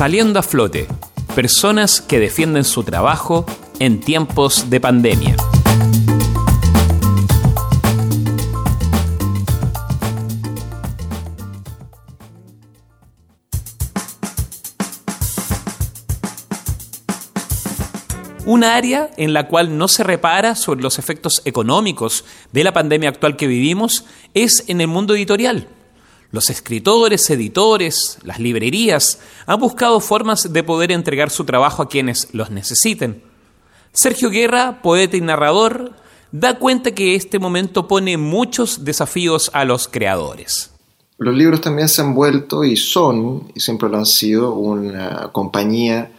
Saliendo a flote, personas que defienden su trabajo en tiempos de pandemia. una área en la cual no se repara sobre los efectos económicos de la pandemia actual que vivimos es en el mundo editorial. Los escritores, editores, las librerías han buscado formas de poder entregar su trabajo a quienes los necesiten. Sergio Guerra, poeta y narrador, da cuenta que este momento pone muchos desafíos a los creadores. Los libros también se han vuelto y son, y siempre lo han sido, una compañía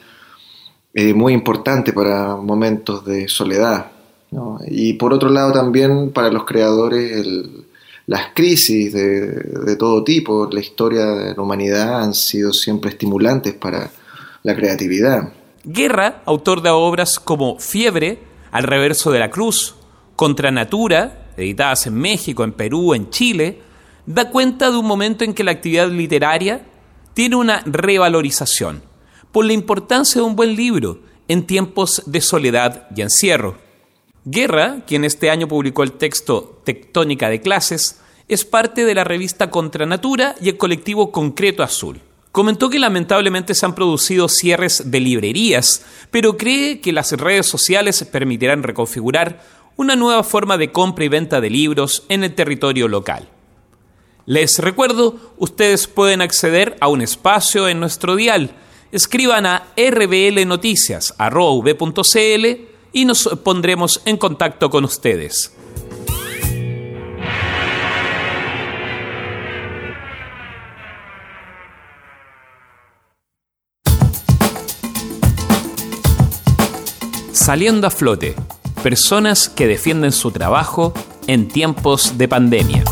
eh, muy importante para momentos de soledad. Y por otro lado también para los creadores las crisis de, todo tipo, la historia de la humanidad han sido siempre estimulantes para la creatividad. Guerra, autor de obras como Fiebre, Al reverso de la cruz, Contra Natura, editadas en México, en Perú, en Chile, da cuenta de un momento en que la actividad literaria tiene una revalorización por la importancia de un buen libro en tiempos de soledad y encierro. Guerra, quien este año publicó el texto Tectónica de Clases, es parte de la revista Contra Natura y el colectivo Concreto Azul. Comentó que lamentablemente se han producido cierres de librerías, pero cree que las redes sociales permitirán reconfigurar una nueva forma de compra y venta de libros en el territorio local. Les recuerdo, ustedes pueden acceder a un espacio en nuestro dial escriban a rblnoticias.v.cl y nos pondremos en contacto con ustedes. Saliendo a flote, personas que defienden su trabajo en tiempos de pandemia.